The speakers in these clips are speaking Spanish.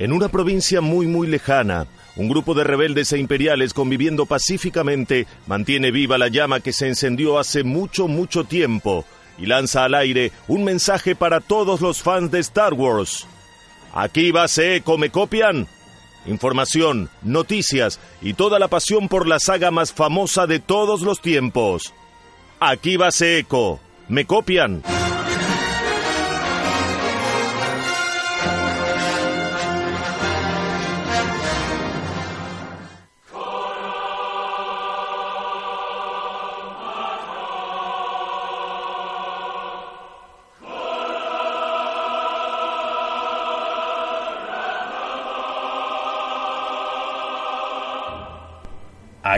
En una provincia muy muy lejana, un grupo de rebeldes e imperiales conviviendo pacíficamente mantiene viva la llama que se encendió hace mucho mucho tiempo y lanza al aire un mensaje para todos los fans de Star Wars. Aquí base Eco, ¿me copian? Información, noticias y toda la pasión por la saga más famosa de todos los tiempos. Aquí base Eco, ¿me copian?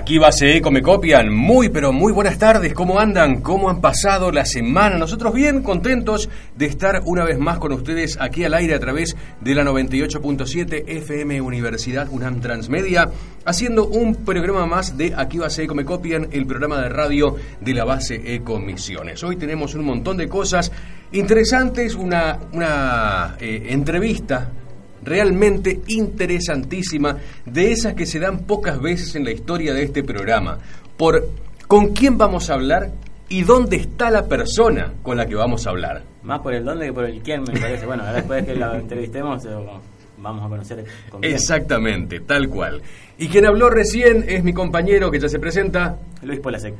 Aquí base Eco, me copian. Muy, pero muy buenas tardes. ¿Cómo andan? ¿Cómo han pasado la semana? Nosotros bien contentos de estar una vez más con ustedes aquí al aire a través de la 98.7 FM Universidad UNAM Transmedia, haciendo un programa más de Aquí base Eco, me copian, el programa de radio de la base Eco Misiones. Hoy tenemos un montón de cosas interesantes, una, una eh, entrevista realmente interesantísima, de esas que se dan pocas veces en la historia de este programa, por con quién vamos a hablar y dónde está la persona con la que vamos a hablar. Más por el dónde que por el quién, me parece. Bueno, después de que lo entrevistemos, vamos a conocer con quién. Exactamente, tal cual. Y quien habló recién es mi compañero que ya se presenta. Luis Polasek.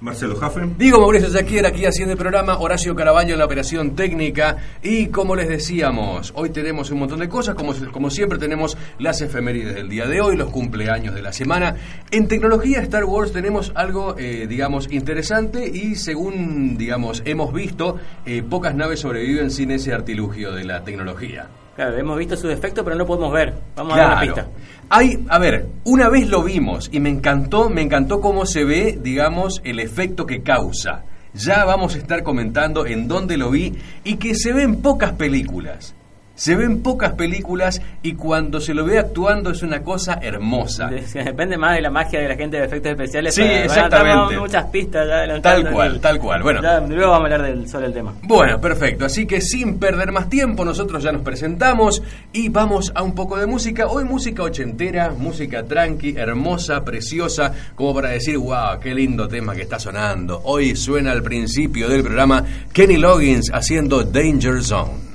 Marcelo Jaffe. Digo Mauricio Jaquier aquí haciendo el programa, Horacio Caraballo en la operación técnica y como les decíamos, hoy tenemos un montón de cosas, como, como siempre tenemos las efemérides del día de hoy, los cumpleaños de la semana. En tecnología Star Wars tenemos algo, eh, digamos, interesante y según, digamos, hemos visto, eh, pocas naves sobreviven sin ese artilugio de la tecnología. Claro, hemos visto su defecto, pero no podemos ver. Vamos a dar una pista. Hay, a ver, una vez lo vimos y me encantó, me encantó cómo se ve, digamos, el efecto que causa. Ya vamos a estar comentando en dónde lo vi y que se ve en pocas películas. Se ven pocas películas y cuando se lo ve actuando es una cosa hermosa. Depende más de la magia de la gente de efectos especiales. Sí, exactamente. muchas pistas ya Tal cual, tal cual. Bueno, luego vamos a hablar del, sobre el tema. Bueno, perfecto. Así que sin perder más tiempo, nosotros ya nos presentamos y vamos a un poco de música. Hoy música ochentera, música tranqui, hermosa, preciosa, como para decir, wow, qué lindo tema que está sonando. Hoy suena al principio del programa Kenny Loggins haciendo Danger Zone.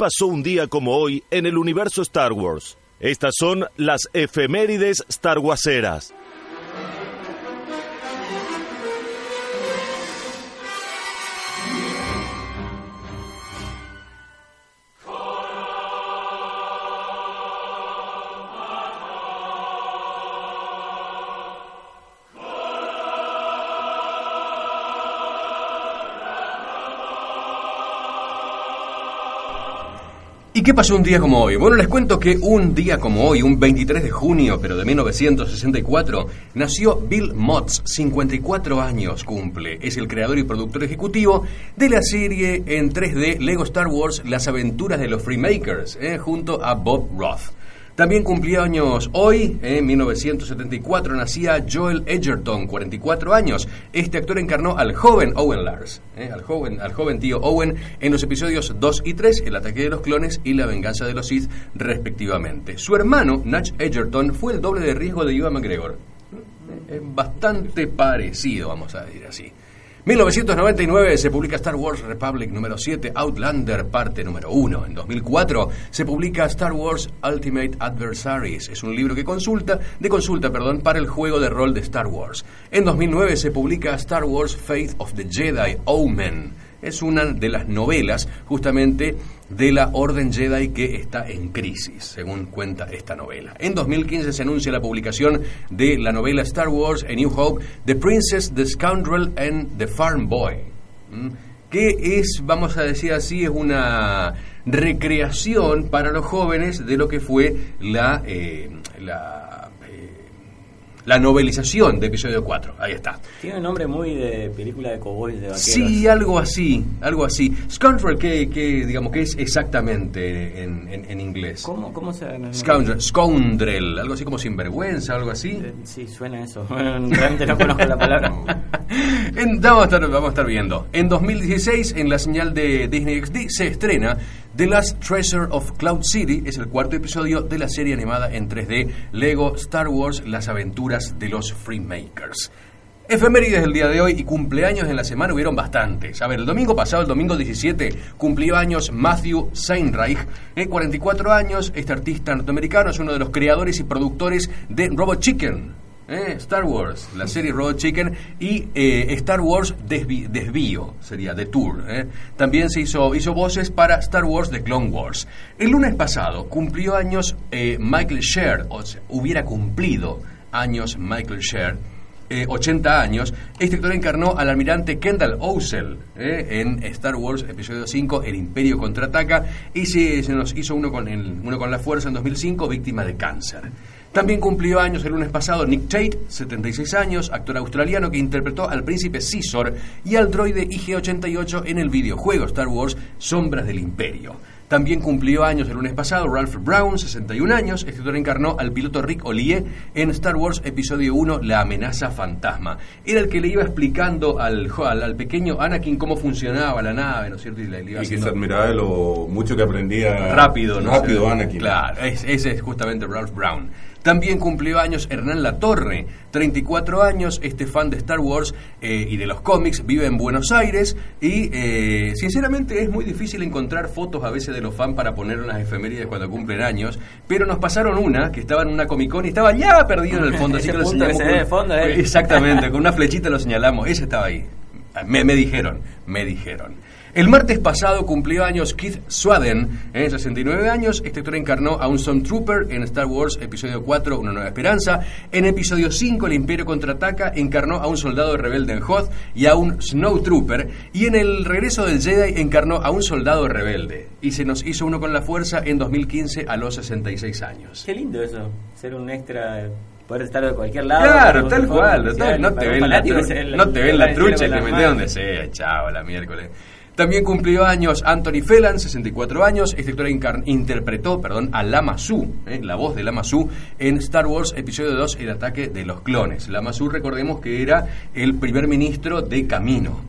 Pasó un día como hoy en el universo Star Wars? Estas son las efemérides Star Warseras. ¿Y qué pasó un día como hoy? Bueno, les cuento que un día como hoy, un 23 de junio, pero de 1964, nació Bill Motz, 54 años cumple. Es el creador y productor ejecutivo de la serie en 3D Lego Star Wars Las aventuras de los Freemakers, eh, junto a Bob Roth. También cumplía años hoy, en 1974, nacía Joel Edgerton, 44 años. Este actor encarnó al joven Owen Lars, eh, al, joven, al joven tío Owen, en los episodios 2 y 3, El ataque de los clones y La venganza de los Sith, respectivamente. Su hermano, Natch Edgerton, fue el doble de riesgo de Ivan McGregor. Eh, bastante parecido, vamos a decir así. 1999 se publica Star Wars Republic número 7, Outlander parte número 1. En 2004 se publica Star Wars Ultimate Adversaries. Es un libro que consulta, de consulta, perdón, para el juego de rol de Star Wars. En 2009 se publica Star Wars Faith of the Jedi Omen es una de las novelas justamente de la Orden Jedi que está en crisis, según cuenta esta novela. En 2015 se anuncia la publicación de la novela Star Wars A New Hope, The Princess, The Scoundrel and The Farm Boy, que es, vamos a decir así, es una recreación para los jóvenes de lo que fue la, eh, la la novelización de episodio 4. Ahí está. Tiene un nombre muy de película de cowboys de vaqueros. Sí, algo así, algo así. Scoundrel, ¿qué, digamos, qué es exactamente en, en, inglés? ¿Cómo, cómo se llama? Scoundrel, scoundrel, algo así como sinvergüenza, algo así. Eh, sí, suena eso. Realmente no conozco la palabra. vamos, a estar, vamos a estar viendo. En 2016, en la señal de Disney XD, se estrena The Last Treasure of Cloud City es el cuarto episodio de la serie animada en 3D Lego Star Wars Las aventuras de los Freemakers. Efemérides del día de hoy y cumpleaños en la semana hubieron bastantes. A ver, el domingo pasado, el domingo 17, cumplió años Matthew Seinreich, eh, 44 años. Este artista norteamericano es uno de los creadores y productores de Robot Chicken, ¿eh? Star Wars, la serie Road Chicken y eh, Star Wars Desvío, sería The Tour. ¿eh? También se hizo, hizo voces para Star Wars The Clone Wars. El lunes pasado cumplió años Michael Sher, o sea, hubiera cumplido años Michael Sher. 80 años, este actor encarnó al almirante Kendall Owsell en Star Wars Episodio 5, El Imperio Contraataca, y se, se nos hizo uno con, uno con la fuerza en 2005, víctima de cáncer. También cumplió años el lunes pasado Nick Tate, 76 años, actor australiano que interpretó al príncipe Caesar y al droide IG-88 en el videojuego Star Wars Sombras del Imperio. También cumplió años el lunes pasado Ralph Brown, 61 años. Este actor encarnó al piloto Rick Ollier en Star Wars Episodio 1, La amenaza fantasma. Era el que le iba explicando al, al, pequeño Anakin cómo funcionaba la nave, ¿no es cierto? Y, le, que se admiraba lo mucho que aprendía rápido, ¿no? Rápido Anakin. Claro, ese es justamente Ralph Brown. También cumplió años Hernán Latorre, 34 años, este fan de Star Wars eh, y de los cómics, vive en Buenos Aires y eh, sinceramente es muy difícil encontrar fotos a veces de los fans para poner unas efemérides cuando cumplen años, pero nos pasaron una que estaba en una Comic Con y estaba ya perdido en el fondo, así que lo señalamos. fondo, Exactamente, con una flechita lo señalamos, ese estaba ahí. Me, me dijeron, me dijeron. El martes pasado cumplió años Keith Swaden, en 69 años. Este actor encarnó a un Stormtrooper en Star Wars Episodio 4, Una Nueva Esperanza. En Episodio 5, El Imperio Contraataca, encarnó a un soldado rebelde en Hoth y a un Snowtrooper. Y en El Regreso del Jedi encarnó a un soldado rebelde. Y se nos hizo uno con la fuerza en 2015 a los 66 años. Qué lindo eso, ser un extra poder estar de cualquier lado. Claro, tal cual. no, te ven la, no te ven la trucha que metes donde sea, chao, la miércoles. También cumplió años Anthony Phelan, 64 años. Este actor interpretó perdón, a Lama Su, eh, la voz de Lama Su, en Star Wars Episodio 2, El ataque de los clones. Lama Su, recordemos que era el primer ministro de Camino.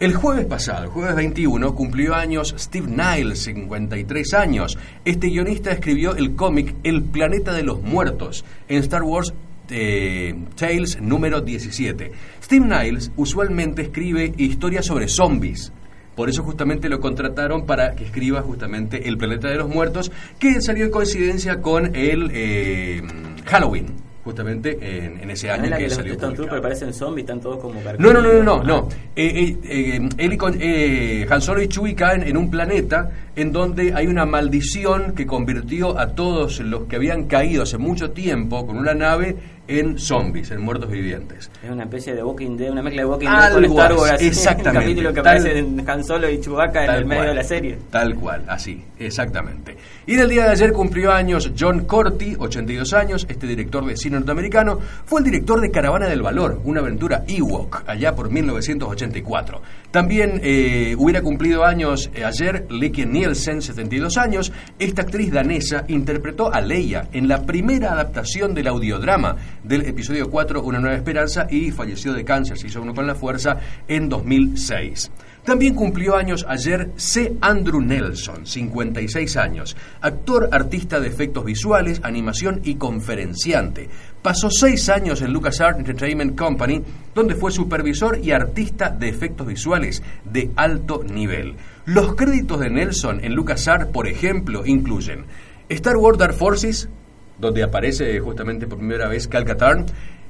El jueves pasado, el jueves 21, cumplió años Steve Niles, 53 años. Este guionista escribió el cómic El planeta de los muertos en Star Wars eh, Tales número 17. Steve Niles usualmente escribe historias sobre zombies, Por eso justamente lo contrataron para que escriba justamente El planeta de los muertos, que salió en coincidencia con el eh, Halloween justamente en, en ese año ¿No es la que, que los salió Stone Troopers publicado. parecen zombies, están todos como No, no, no, no, no. Ah, no. Eh, eh, eh, él y con- eh, Han Solo y Chewie caen en un planeta en donde hay una maldición que convirtió a todos los que habían caído hace mucho tiempo con una nave en zombies, en muertos vivientes. Es una especie de Walking Dead, una mezcla de Walking Dead con Star Wars. exactamente, Un capítulo que tal- aparece en Han Solo y Chewbacca en el medio cual. de la serie. Tal cual, así, exactamente. Y en el día de ayer cumplió años John Corti, 82 años, este director de cine norteamericano, fue el director de Caravana del Valor, una aventura Ewok, allá por 1984. También eh, hubiera cumplido años eh, ayer Licky Nielsen, 72 años. Esta actriz danesa interpretó a Leia en la primera adaptación del audiodrama del episodio 4, Una Nueva Esperanza, y falleció de cáncer, se hizo uno con la fuerza, en 2006. También cumplió años ayer C. Andrew Nelson, 56 años, actor, artista de efectos visuales, animación y conferenciante. Pasó seis años en LucasArts Entertainment Company, donde fue supervisor y artista de efectos visuales de alto nivel. Los créditos de Nelson en LucasArts, por ejemplo, incluyen Star Wars Dark Forces, donde aparece justamente por primera vez Cal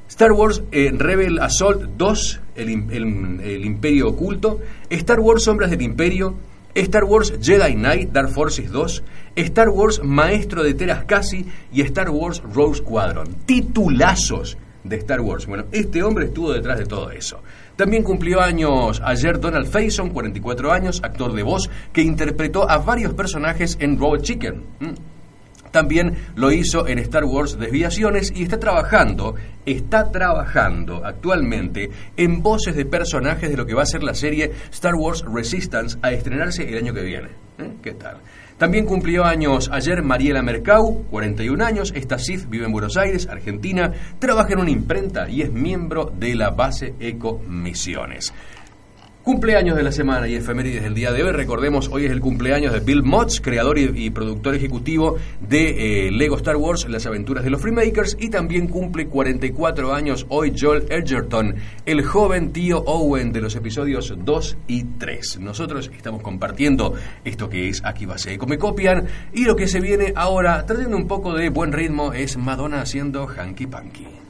Star Wars eh, Rebel Assault 2, el, el Imperio Oculto, Star Wars Sombras del Imperio, Star Wars Jedi Knight Dark Forces 2, Star Wars Maestro de Teras Casi y Star Wars Rogue Squadron. Titulazos de Star Wars. Bueno, este hombre estuvo detrás de todo eso. También cumplió años ayer Donald Faison, 44 años, actor de voz, que interpretó a varios personajes en Robot Chicken. Mm. También lo hizo en Star Wars Desviaciones y está trabajando, está trabajando actualmente en voces de personajes de lo que va a ser la serie Star Wars Resistance a estrenarse el año que viene. ¿Eh? ¿Qué tal? También cumplió años ayer Mariela Mercau, 41 años, esta Sith vive en Buenos Aires, Argentina, trabaja en una imprenta y es miembro de la base Eco Misiones. Cumpleaños de la semana y efemérides del día de hoy. Recordemos, hoy es el cumpleaños de Bill Motz, creador y, productor ejecutivo de eh, Lego Star Wars, Las aventuras de los Freemakers. Y también cumple 44 años hoy Joel Edgerton, el joven tío Owen de los episodios 2 y 3. Nosotros estamos compartiendo esto que es Aquí va ser, me copian. Y lo que se viene ahora, trayendo un poco de buen ritmo, es Madonna haciendo Hanky Panky.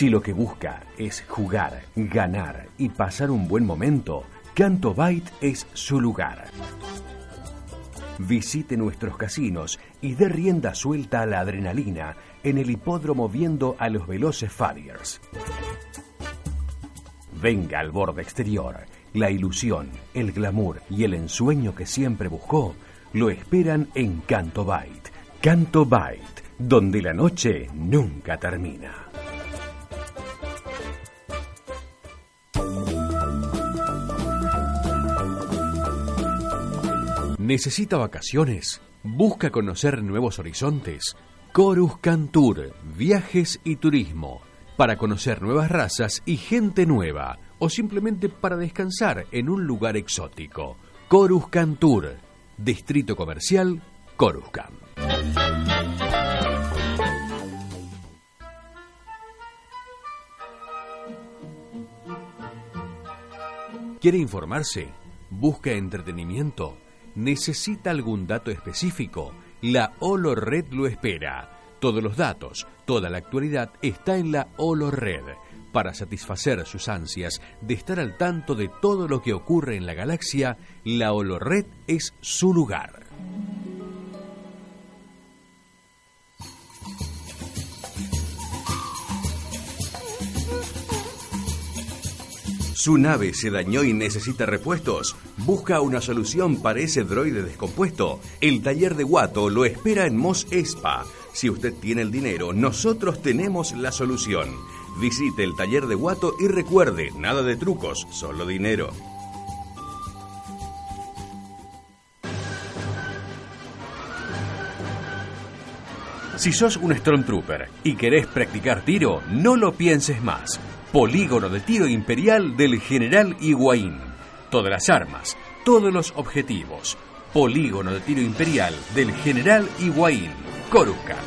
Si lo que busca es jugar, ganar y pasar un buen momento, Canto Byte es su lugar. Visite nuestros casinos y dé rienda suelta a la adrenalina en el hipódromo viendo a los veloces Farriers. Venga al borde exterior. La ilusión, el glamour y el ensueño que siempre buscó lo esperan en Canto Byte. Canto Byte, donde la noche nunca termina. ¿Necesita vacaciones? ¿Busca conocer nuevos horizontes? Corus Cantur, viajes y turismo, para conocer nuevas razas y gente nueva, o simplemente para descansar en un lugar exótico. Corus Cantur, Distrito Comercial, Coruscant. ¿Quiere informarse? ¿Busca entretenimiento? Necesita algún dato específico, la Holo Red lo espera. Todos los datos, toda la actualidad está en la Holo Red para satisfacer sus ansias de estar al tanto de todo lo que ocurre en la galaxia, la Holo Red es su lugar. Su nave se dañó y necesita repuestos. Busca una solución para ese droide descompuesto. El taller de Guato lo espera en Mos Espa. Si usted tiene el dinero, nosotros tenemos la solución. Visite el taller de Guato y recuerde, nada de trucos, solo dinero. Si sos un Stormtrooper y querés practicar tiro, no lo pienses más. Polígono de tiro imperial del general Higuaín. Todas las armas, todos los objetivos. Polígono de tiro imperial del general Higuaín. Coruscant.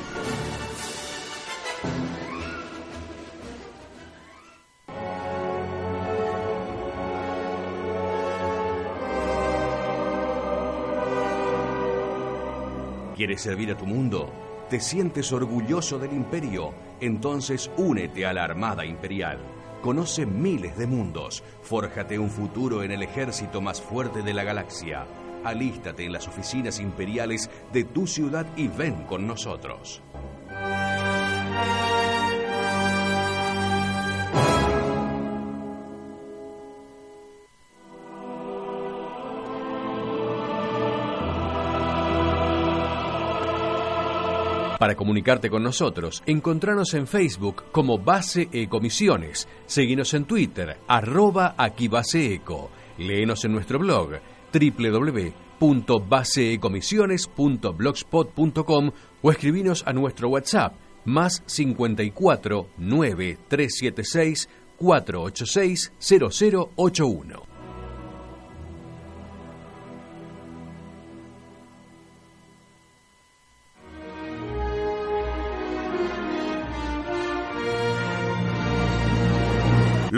¿Quieres servir a tu mundo? ¿Te sientes orgulloso del imperio? Entonces únete a la Armada Imperial. Conoce miles de mundos. Fórjate un futuro en el ejército más fuerte de la galaxia. Alístate en las oficinas imperiales de tu ciudad y ven con nosotros. Para comunicarte con nosotros, encontranos en Facebook como Base Ecomisiones. Seguinos en Twitter, arroba aquí Base Eco. Léenos en nuestro blog www.baseecomisiones.blogspot.com o escribinos a nuestro WhatsApp más 54 9 376 486 0081.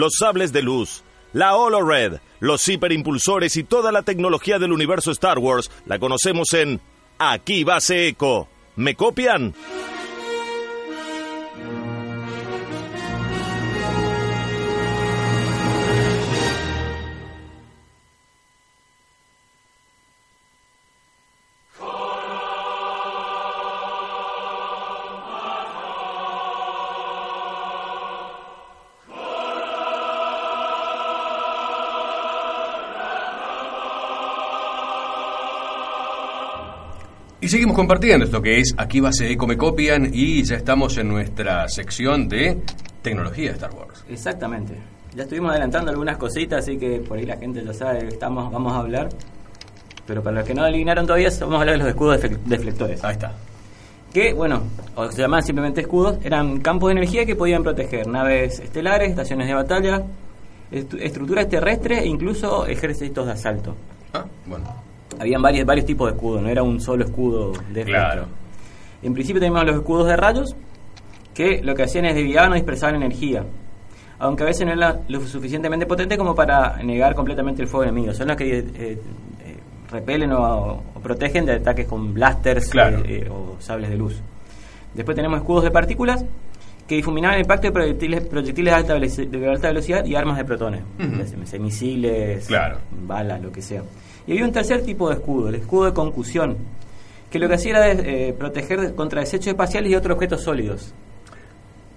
Los sables de luz, la Holo Red, los hiperimpulsores y toda la tecnología del universo Star Wars la conocemos en Aquí Base Eco. ¿Me copian? Seguimos compartiendo esto que es Aquí va Eco Me Copian y ya estamos en nuestra sección de tecnología de Star Wars. Exactamente. Ya estuvimos adelantando algunas cositas, así que por ahí la gente ya sabe que estamos, vamos a hablar. Pero para los que no adivinaron todavía, vamos a hablar de los escudos defle- deflectores. Ahí está. Que, bueno, o se llamaban simplemente escudos, eran campos de energía que podían proteger naves estelares, estaciones de batalla, estructuras terrestres e incluso ejércitos de asalto. Ah, bueno. Habían varios, varios tipos de escudos, no era un solo escudo de Claro. efecto. En principio teníamos los escudos de rayos, que lo que hacían es desviaban o dispersaban energía. Aunque a veces no eran lo suficientemente potentes como para negar completamente el fuego enemigo. Son los que eh, eh, repelen o, o protegen de ataques con blasters Claro. eh, o sables de luz. Después tenemos escudos de partículas que difuminaban el impacto de proyectiles, proyectiles de, alta de alta velocidad y armas de protones. Misiles, Claro. balas, lo que sea. Y había un tercer tipo de escudo, el escudo de concusión, que lo que hacía era eh, proteger contra desechos espaciales y otros objetos sólidos,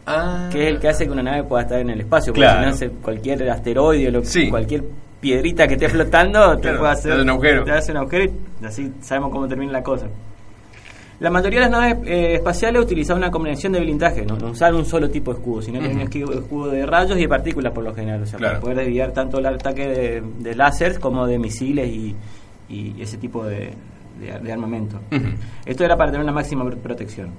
Ah. que es el que hace que una nave pueda estar en el espacio. Porque si no, cualquier asteroide o lo- Sí. cualquier piedrita que esté flotando te Claro, puede te hacer hace un agujero. te hace un agujero y así sabemos cómo termina la cosa. La mayoría de las naves eh, espaciales utilizaban una combinación de blindaje, no, no usaban un solo tipo de escudo, sino que tenían un escudo, escudo de rayos y de partículas por lo general, o sea, Claro. para poder desviar tanto el ataque de, de láser como de misiles y, y ese tipo de, de- de armamento. Esto era para tener una máxima pr- protección.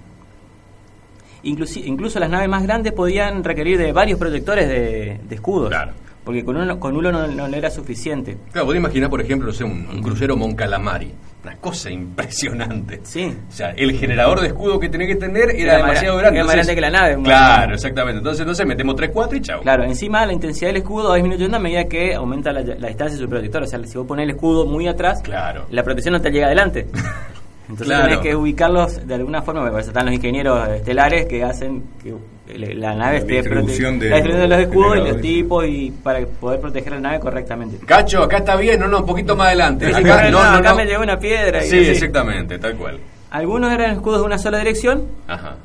Inclusi- incluso las naves más grandes podían requerir de varios proyectores de, de escudos, Claro. porque con uno, con uno no, no era suficiente. Claro, podés imaginar, por ejemplo, no sé, un, un crucero Moncalamari. Una cosa impresionante. Sí. O sea, el generador de escudo que tenía que tener era, demasiado gra- grande. era más grande que la nave, Claro, exactamente. Entonces, no sé, metemos 3, 4 y chao. Claro, encima la intensidad del escudo va disminuyendo a medida que aumenta la, la distancia de su protector. O sea, si vos pones el escudo muy atrás, Claro. la protección no te llega adelante. Entonces Claro. tenés que ubicarlos de alguna forma. Me parece están los ingenieros estelares que hacen que la nave La esté distribución prote- de la distribución de los escudos y los tipos y para poder proteger la nave correctamente. Cacho, acá está bien, no, no, un poquito más adelante. Sí, Acá, corre, no, no, no, acá no. me llegó una piedra. y Sí, así. exactamente, tal cual. Algunos eran escudos de una sola dirección Ajá.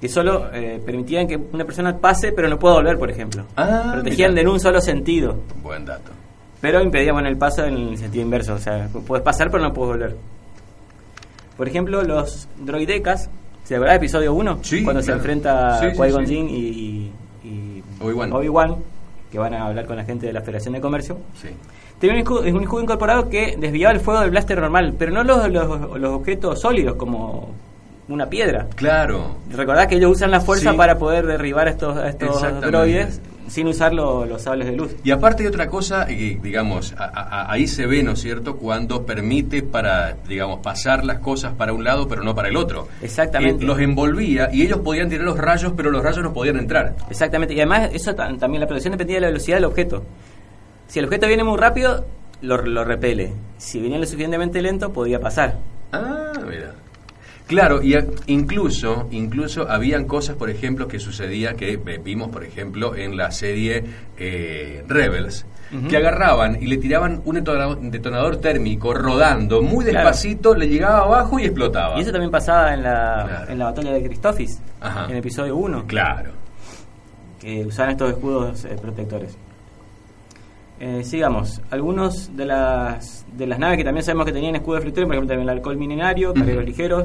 que solo eh, permitían que una persona pase pero no pueda volver, por ejemplo. Ah, Protegían en un solo sentido. Buen dato. Pero impedíamos el paso en el sentido inverso, o sea, puedes pasar pero no puedes volver. Por ejemplo, los droidecas, ¿se acuerdan del episodio 1? Sí, Cuando se enfrenta Sí, Qui-Gon sí. Y, y Obi-Wan. Obi-Wan, que van a hablar con la gente de la Federación de Comercio. Sí. Tenía un escudo, un escudo incorporado que desviaba el fuego del blaster normal, pero no los, los, los objetos sólidos como una piedra. Claro. Recordad que ellos usan la fuerza para poder derribar a estos, a estos droides sin usar lo- los sables de luz. Y aparte hay otra cosa, eh, digamos, a- a- ahí se ve, ¿no es cierto?, cuando permite para, digamos, pasar las cosas para un lado pero no para el otro. Exactamente. Eh, los envolvía y ellos podían tirar los rayos, pero los rayos no podían entrar. Exactamente, y además eso ta- también la protección dependía de la velocidad del objeto. Si el objeto viene muy rápido, lo, lo repele. Si venía lo suficientemente lento, podía pasar. Ah, mira. Claro, y incluso, incluso habían cosas, por ejemplo, que sucedía que vimos, por ejemplo, en la serie eh, Rebels, que agarraban y le tiraban un detonador, térmico rodando muy Claro. despacito, le llegaba abajo y explotaba. Y eso también pasaba en la, Claro. en la batalla de Christophis, Ajá. en el episodio 1, Claro. que usaban estos escudos eh, protectores. Eh, sigamos, algunos de las, de las naves que también sabemos que tenían escudos deflectores, por ejemplo, también el alcohol milenario, Ujú. cargueros ligeros,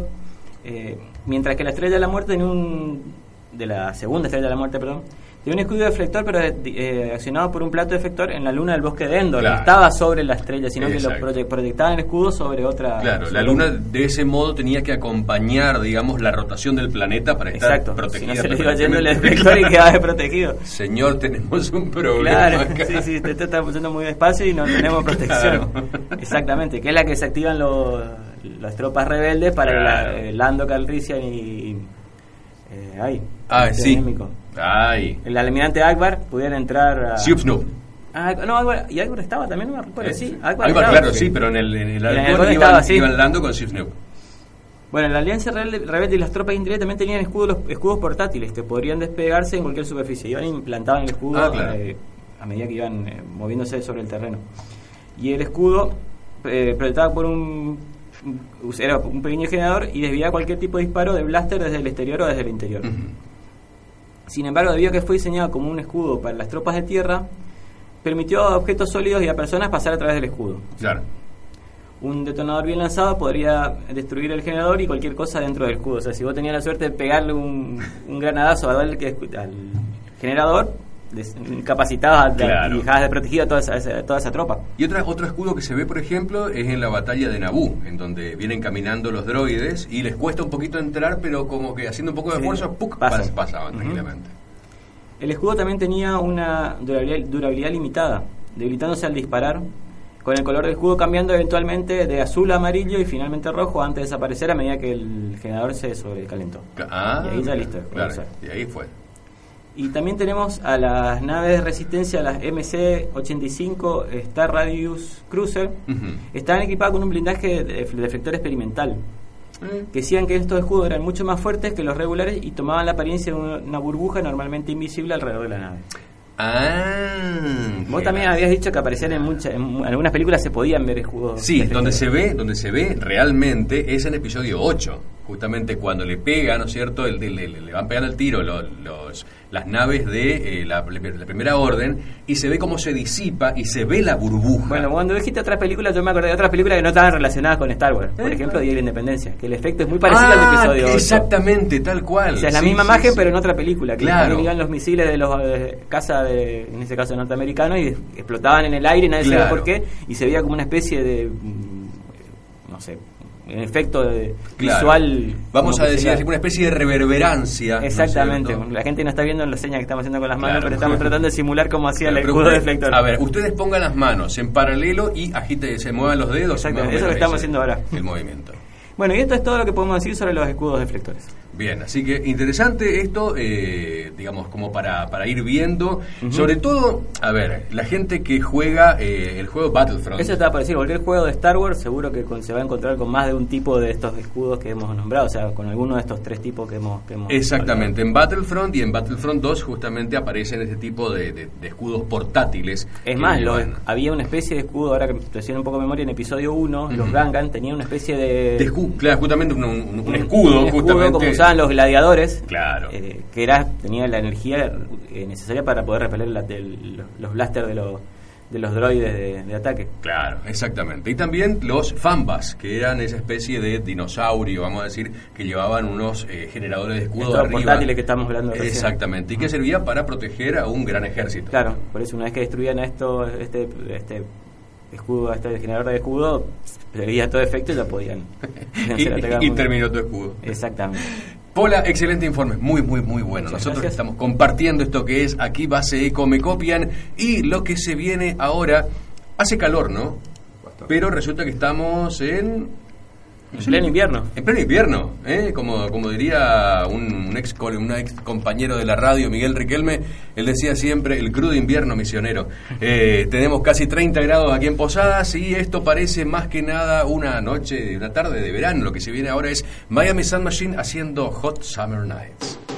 eh, mientras que la estrella de la muerte tenía un. de la segunda estrella de la muerte, perdón, tenía un escudo deflector, pero eh, accionado por un plato deflector en la luna del bosque de Endor. Claro. No estaba sobre la estrella, sino que lo Exacto. proye- proyectaban el escudo sobre otra. Claro, sobre la luna de ese modo tenía que acompañar, digamos, la rotación del planeta para estar Exacto, si protegida. no se le iba yendo el deflector y quedaba desprotegido. Señor, tenemos un problema. Claro, acá. sí, sí, te, te está yendo muy despacio y no tenemos protección. Claro. Exactamente, que es la que se activan los, las tropas rebeldes para Claro. que la, eh, Lando Calrissian y. Eh, ay, Ah, este sí. enemigo. Ay. El almirante Akbar pudieran entrar a. Siup Snoop. Ah, no, Akbar, y Akbar estaba también, no me recuerdo, sí. Algo, estaba. claro, sí, pero en el, en el halcón iban, estaba, sí. iban Lando con Snoop. Bueno, la Alianza Rebelde, Rebelde y las tropas interiores también tenían escudos, escudos portátiles que podrían despegarse en cualquier superficie. Iban implantaban el escudo Ah, claro. eh, a medida que iban eh, moviéndose sobre el terreno. Y el escudo eh, proyectaba por un- era un pequeño generador y desviaba cualquier tipo de disparo de blaster desde el exterior o desde el interior. Sin embargo, debido a que fue diseñado como un escudo para las tropas de tierra, permitió a objetos sólidos y a personas pasar a través del escudo. Claro. un detonador bien lanzado podría destruir el generador y cualquier cosa dentro del escudo. O sea, si vos tenías la suerte de pegarle un, un granadazo al, al generador, capacitabas y dejabas de protegido a toda esa, toda esa tropa. Y otra, otro escudo que se ve, por ejemplo, es en la batalla de Naboo, en donde vienen caminando los droides y les cuesta un poquito entrar, pero como que haciendo un poco de esfuerzo, pasaban tranquilamente. El escudo también tenía una durabilidad, durabilidad limitada, debilitándose al disparar con el color del escudo cambiando eventualmente de azul a amarillo y finalmente rojo antes de desaparecer a medida que el generador se sobrecalentó. Ah, y ahí ya listo. y ahí fue. Y también tenemos a las naves de resistencia, las MC-85 Star Radius Cruiser. Están equipadas con un blindaje de, efector experimental. Mm. Que decían que estos escudos eran mucho más fuertes que los regulares y tomaban la apariencia de una burbuja normalmente invisible alrededor de la nave. Ah, Vos también habías dicho que aparecían en muchas, en algunas películas se podían ver escudos. Sí, donde se ve, donde se ve realmente es en episodio 8, justamente cuando le pega, ¿no es cierto? El, le, van pegando el tiro los, los las naves de eh, la, primera orden y se ve cómo se disipa y se ve la burbuja. Bueno, cuando dijiste otras películas, yo me acordé de otras películas que no estaban relacionadas con Star Wars. Por ¿Eh? ejemplo, Día de la Independencia, que el efecto es muy parecido al ah, episodio 8. Exactamente, tal cual. O sea, es la misma imagen, pero en otra película. Que claro. iban los misiles de los eh, casa de, en este caso norteamericanos, y explotaban en el aire, y nadie sabía por qué, y se veía como una especie de. Mm, no sé, efecto de visual. Vamos a decir, una especie de reverberancia. Exactamente, la gente no está viendo la seña que estamos haciendo con las manos, pero estamos tratando de simular cómo hacía el escudo deflector. A ver, ustedes pongan las manos en paralelo y agite, se muevan los dedos. Exactamente, eso lo estamos haciendo ahora. El movimiento. Bueno, y esto es todo lo que podemos decir sobre los escudos deflectores. Bien, así que interesante esto, eh, digamos, como para, para ir viendo. Sobre todo, a ver, la gente que juega eh, el juego Battlefront. Eso te va a parecer, cualquier juego de Star Wars seguro que se va a encontrar con más de un tipo de estos escudos que hemos nombrado, o sea, con alguno de estos tres tipos que hemos... Que hemos Exactamente, en Battlefront y en Battlefront 2 justamente aparecen este tipo de, escudos portátiles. Es más, había una especie de escudo, ahora que estoy haciendo un poco de memoria, en episodio 1, los Gangan tenían una especie de... claro, justamente un, escudo, justamente los gladiadores. Claro. Eh, que era tenía la energía eh, necesaria para poder repeler los blasters de los de los droides de, ataque. Claro, exactamente. Y también los Fambas, que eran esa especie de dinosaurio, vamos a decir, que llevaban unos eh, generadores de escudo Estos portátiles que estamos hablando Exactamente, y que servía para proteger a un gran ejército. Claro, por eso una vez que destruían esto, este, este escudo, este generador de escudo, perdía todo efecto y lo podían y, terminó tu escudo. Exactamente. Hola, excelente informe, muy, muy, muy bueno. Nosotros estamos compartiendo esto que es aquí base eco, me copian y lo que se viene ahora, hace calor, ¿no? Pero resulta que estamos en en pleno invierno. En pleno invierno, ¿eh? como, como diría un, ex, un ex compañero de la radio, Miguel Riquelme, él decía siempre el crudo invierno misionero. Eh, tenemos casi 30 grados aquí en Posadas y esto parece más que nada una noche, una tarde de verano. Lo que se viene ahora es Miami Sun Machine haciendo Hot Summer Nights.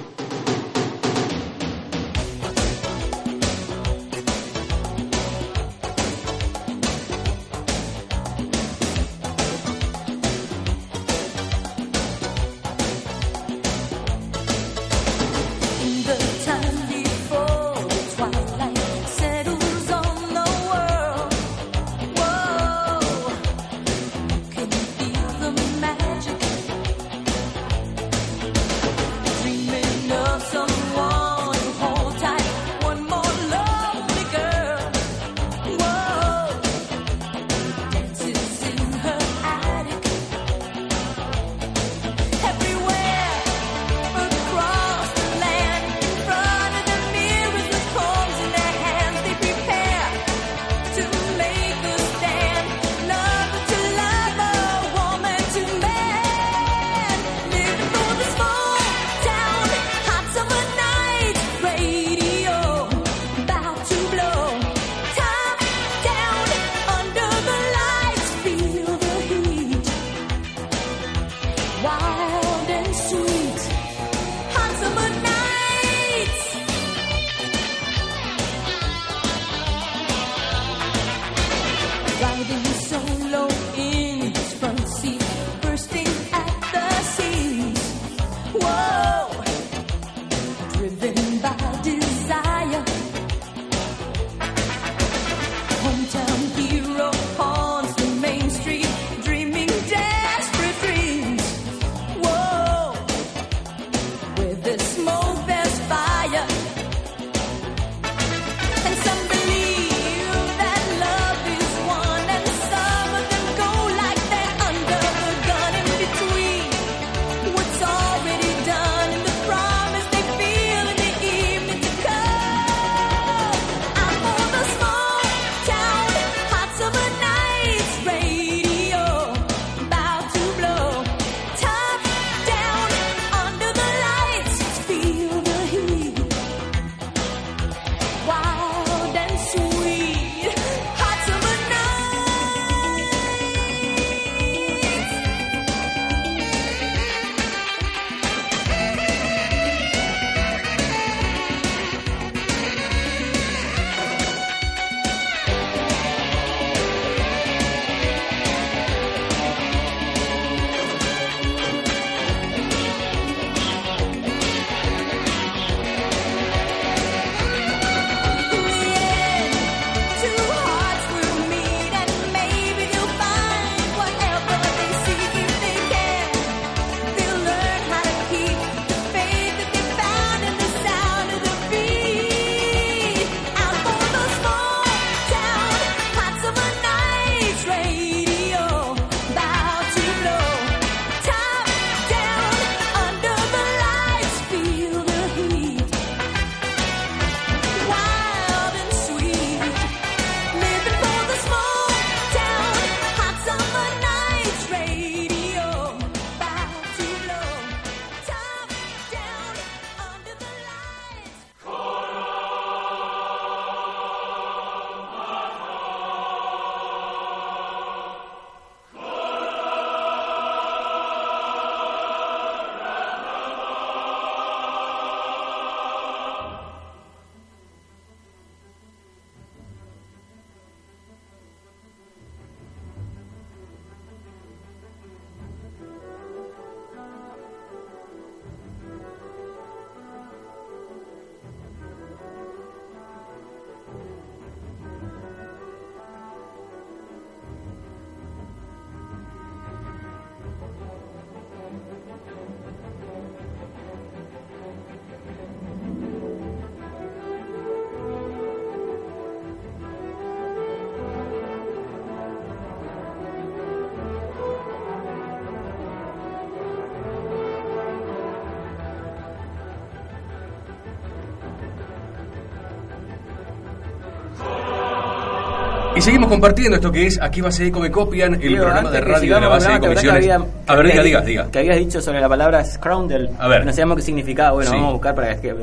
Y seguimos compartiendo esto que es Aquí va Eco me copian, el Diego, programa de radio de la base de hablando, ¿te comisiones. A ver, diga, diga, diga. Que habías dicho sobre la palabra scroundel. A ver. No sabíamos qué significaba. Bueno, Sí. vamos a buscar para, que-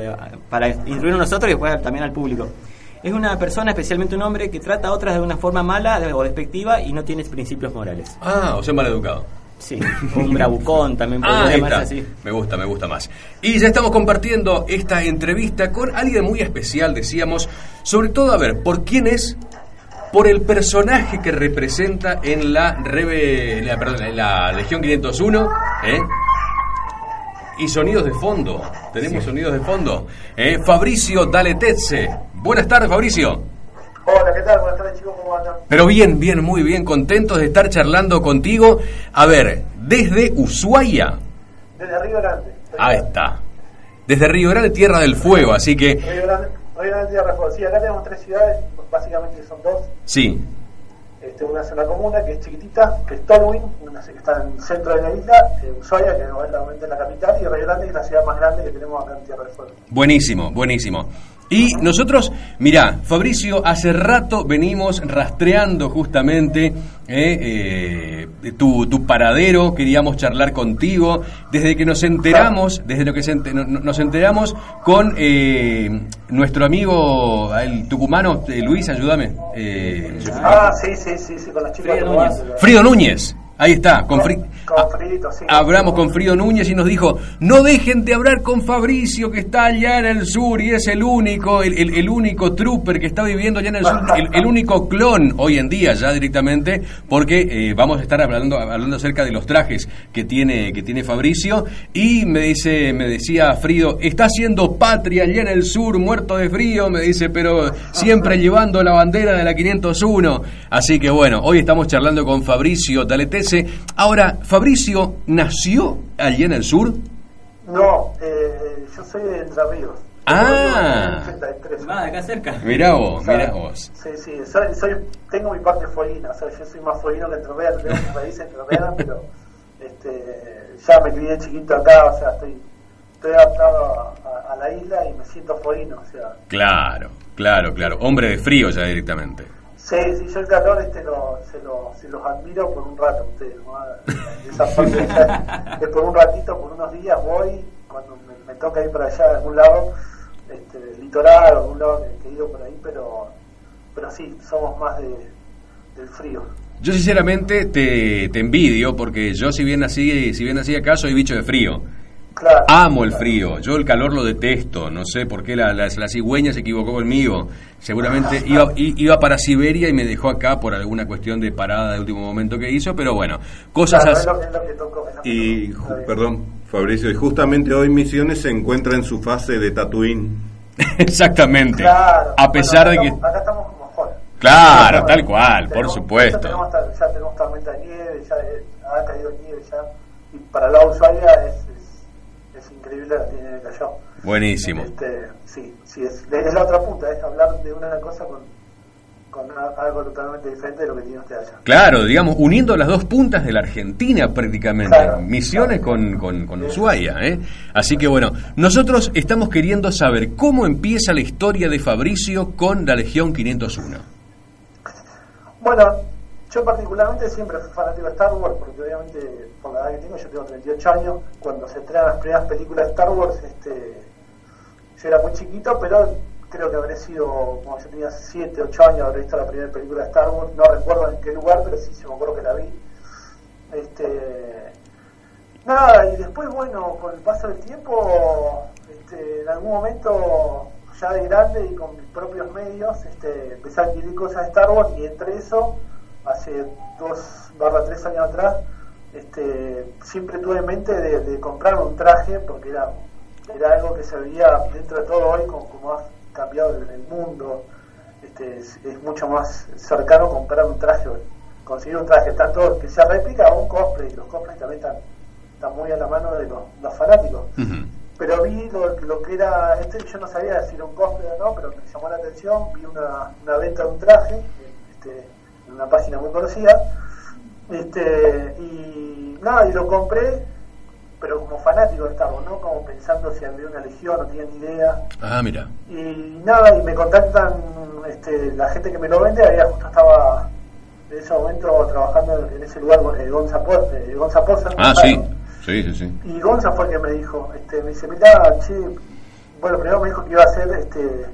para instruirnos nosotros y después también al público. Es una persona, especialmente un hombre, que trata a otras de una forma mala o despectiva y no tiene principios morales. Ah, o sea, mal educado. Sí, un bravucón también Ah, ahí está. así. Me gusta, me gusta más. Y ya estamos compartiendo esta entrevista con alguien muy especial, decíamos, sobre todo, a ver, ¿por quién es? Por el personaje que representa en la, Rebe- en la, perdón, en la Legión 501, ¿eh? Y sonidos de fondo, tenemos sonidos de fondo. ¿eh? Fabricio Daletezze. Buenas tardes, Fabricio. Hola, ¿qué tal? Buenas tardes, chicos, ¿cómo andan? Pero bien, bien, muy bien, contentos de estar charlando contigo. A ver, desde Ushuaia, Desde Río Grande. ahí está. Desde Río Grande, Tierra del Fuego, así que Río Grande, Río Grande Tierra del Fuego. Sí, acá tenemos tres ciudades, básicamente son dos. sí. Este, una es una comuna que es chiquitita, que es Tolwyn, una que está en el centro de la isla, eh, Ushuaia, que es obviamente la capital, y Río Grande, que es la ciudad más grande que tenemos acá en Tierra del Fuego. Buenísimo, buenísimo. Y nosotros, mirá, Fabricio, hace rato venimos rastreando justamente eh, eh, tu, tu paradero, queríamos charlar contigo, desde que nos enteramos, desde lo que se ente- no- no- nos enteramos con eh, nuestro amigo, el tucumano, eh, Luis, ayúdame. eh, Ah, sí, sí, sí, sí, con Frido Núñez. Uruguay. Frido Núñez, ahí está, con, Con- Fri- con ah, Fridito, sí. Hablamos con Frido Núñez y nos dijo, no dejen de hablar con Fabricio que está allá en el sur y es el único, el, el- el único trooper que está viviendo allá en el sur, el, el único clon hoy en día ya directamente, porque eh, vamos a estar hablando, hablando acerca de los trajes que tiene, que tiene Fabricio y me dice, me decía Frido, está haciendo patria allá en el sur, muerto de frío, me dice, pero siempre llevando la bandera de la 501. Así que bueno, hoy estamos charlando con Fabricio Ahora, Fabricio nació allí en el sur. No, eh, yo soy de Entre Ríos. Ah. Yo soy del 83. Va, de acá cerca. Mirá vos, O sea, mirá vos. Sí, sí, soy, soy, tengo mi parte fueguina, o sea, yo soy más fueguino que entrerriana, tengo mis raíces pero este, ya me crié chiquito acá, o sea, estoy, estoy adaptado a, a- a la isla y me siento fueguino, o sea, Claro, claro, claro. Hombre de frío ya directamente. Sí, sí, yo el calor este lo, se, lo, se los admiro por un rato, ustedes, ¿no? Esa parte ya es por un ratito, por unos días voy, cuando me, toca ir para allá a algún lado, este, litoral o algún lado que, he ido por ahí, pero, pero sí, somos más de, del frío. Yo sinceramente te, te envidio porque yo si bien nací, si bien nací acá soy bicho de frío. Claro. Amo el frío, yo el calor lo detesto, no sé por qué la, la, la cigüeña se equivocó conmigo. Seguramente iba, iba para Siberia y me dejó acá por alguna cuestión de parada de último momento que hizo, pero bueno, cosas Claro, así. es lo es lo Y, perdón, Fabricio, y justamente hoy Misiones se encuentra en su fase de Tatooine. Exactamente. Claro. A pesar Bueno, de acá que... estamos- Acá estamos como joder. Claro, tal cual, por supuesto. Ya tenemos, ya tenemos tormenta de nieve, ya eh, ha caído nieve ya. Y para de Ushuaia es increíble la que cayó. Buenísimo. Este, sí, sí, es, es la otra punta, es hablar de una cosa con, con algo totalmente diferente de lo que tiene usted allá. Claro, digamos, uniendo las dos puntas de la Argentina prácticamente, Claro. Misiones con, con, con Ushuaia. ¿eh? Así que bueno, nosotros estamos queriendo saber cómo empieza la historia de Fabricio con la Legión 501. Bueno, yo particularmente siempre fui fanático de Star Wars, porque obviamente por la edad que tengo, yo tengo 38 años, cuando se estrenan las primeras películas de Star Wars, este, yo era muy chiquito, pero creo que habré sido, como yo tenía 7, 8 años, habré visto la primera película de Star Wars, no recuerdo en qué lugar, pero sí, sí me acuerdo que la vi. Este, nada, y después, bueno, con el paso del tiempo, este, en algún momento, ya de grande y con mis propios medios, este, empecé a adquirir cosas de Star Wars y entre eso, hace dos barra tres años atrás, este, siempre tuve en mente de, de comprar un traje porque era, era algo que se veía dentro de todo hoy como, como ha cambiado el, el mundo, este, es, es mucho más cercano comprar un traje, conseguir un traje tanto que sea réplica o un cosplay, los cosplays también están, están muy a la mano de los, los fanáticos. Pero vi lo, lo que era, este yo no sabía si era un cosplay o no, pero me llamó la atención, vi una, una venta de un traje este, en una página muy conocida, este, y nada, y lo compré, pero como fanático de Star Wars, ¿no? Como pensando si había una legión, no tenía ni idea. Ah, mira. Y nada, y me contactan este, la gente que me lo vende, había justo estaba en ese momento trabajando en ese lugar con Gonza, eh, Gonza Poza. Ah, sí. Sí, sí, sí. Y Gonza fue el que me dijo, este, me dice, mira, che, bueno, primero me dijo que iba a ser, este,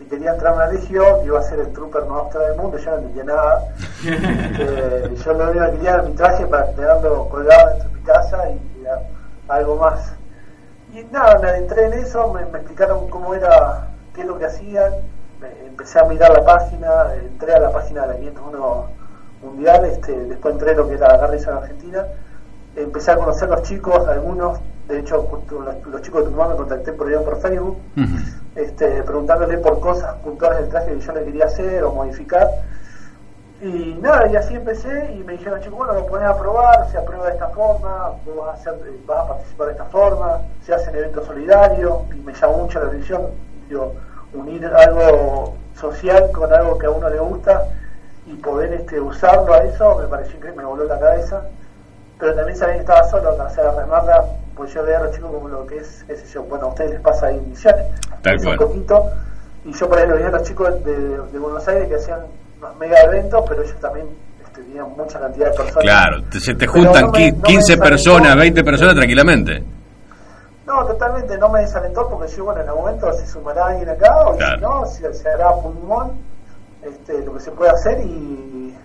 si quería entrar a una legión, que iba a ser el trooper más austral del mundo, yo no entendía nada. Este, yo lo único que quería era mi traje para tenerlo colgado dentro de mi casa y era algo más. Y nada, me adentré en eso, me, me explicaron cómo era, qué es lo que hacían, me- empecé a mirar la página, entré a la página de la 501 Mundial, este, después entré a lo que era Garrison Argentina, empecé a conocer los chicos, algunos, de hecho los, los chicos de Tucumán me contacté por por Facebook. Este, preguntándole por cosas puntuales del traje que yo le quería hacer o modificar. Y nada, y así empecé y me dijeron, chicos, bueno, lo pones a probar, se aprueba de esta forma, vos vas a, hacer, vas a participar de esta forma, se hacen eventos solidarios y me llamó mucho la atención, digo, unir algo social con algo que a uno le gusta y poder este, usarlo a eso me pareció increíble, me voló la cabeza. Pero también sabía que estaba solo, o sea, remarla, pues yo los chicos como lo que es, qué sé yo, bueno, a ustedes les pasa ahí Misiones, Tal es cual. un poquito, y yo por ahí lo veía a los chicos de, de Buenos Aires que hacían unos mega eventos, pero ellos también este, tenían mucha cantidad de personas. Claro, se te juntan no me- qui- no me 15 desalentó. personas, 20 personas tranquilamente. No, totalmente, no me desalentó porque yo, bueno, en algún momento se sumará alguien acá, o Claro. si no, se, se hará pulmón este, lo que se puede hacer y,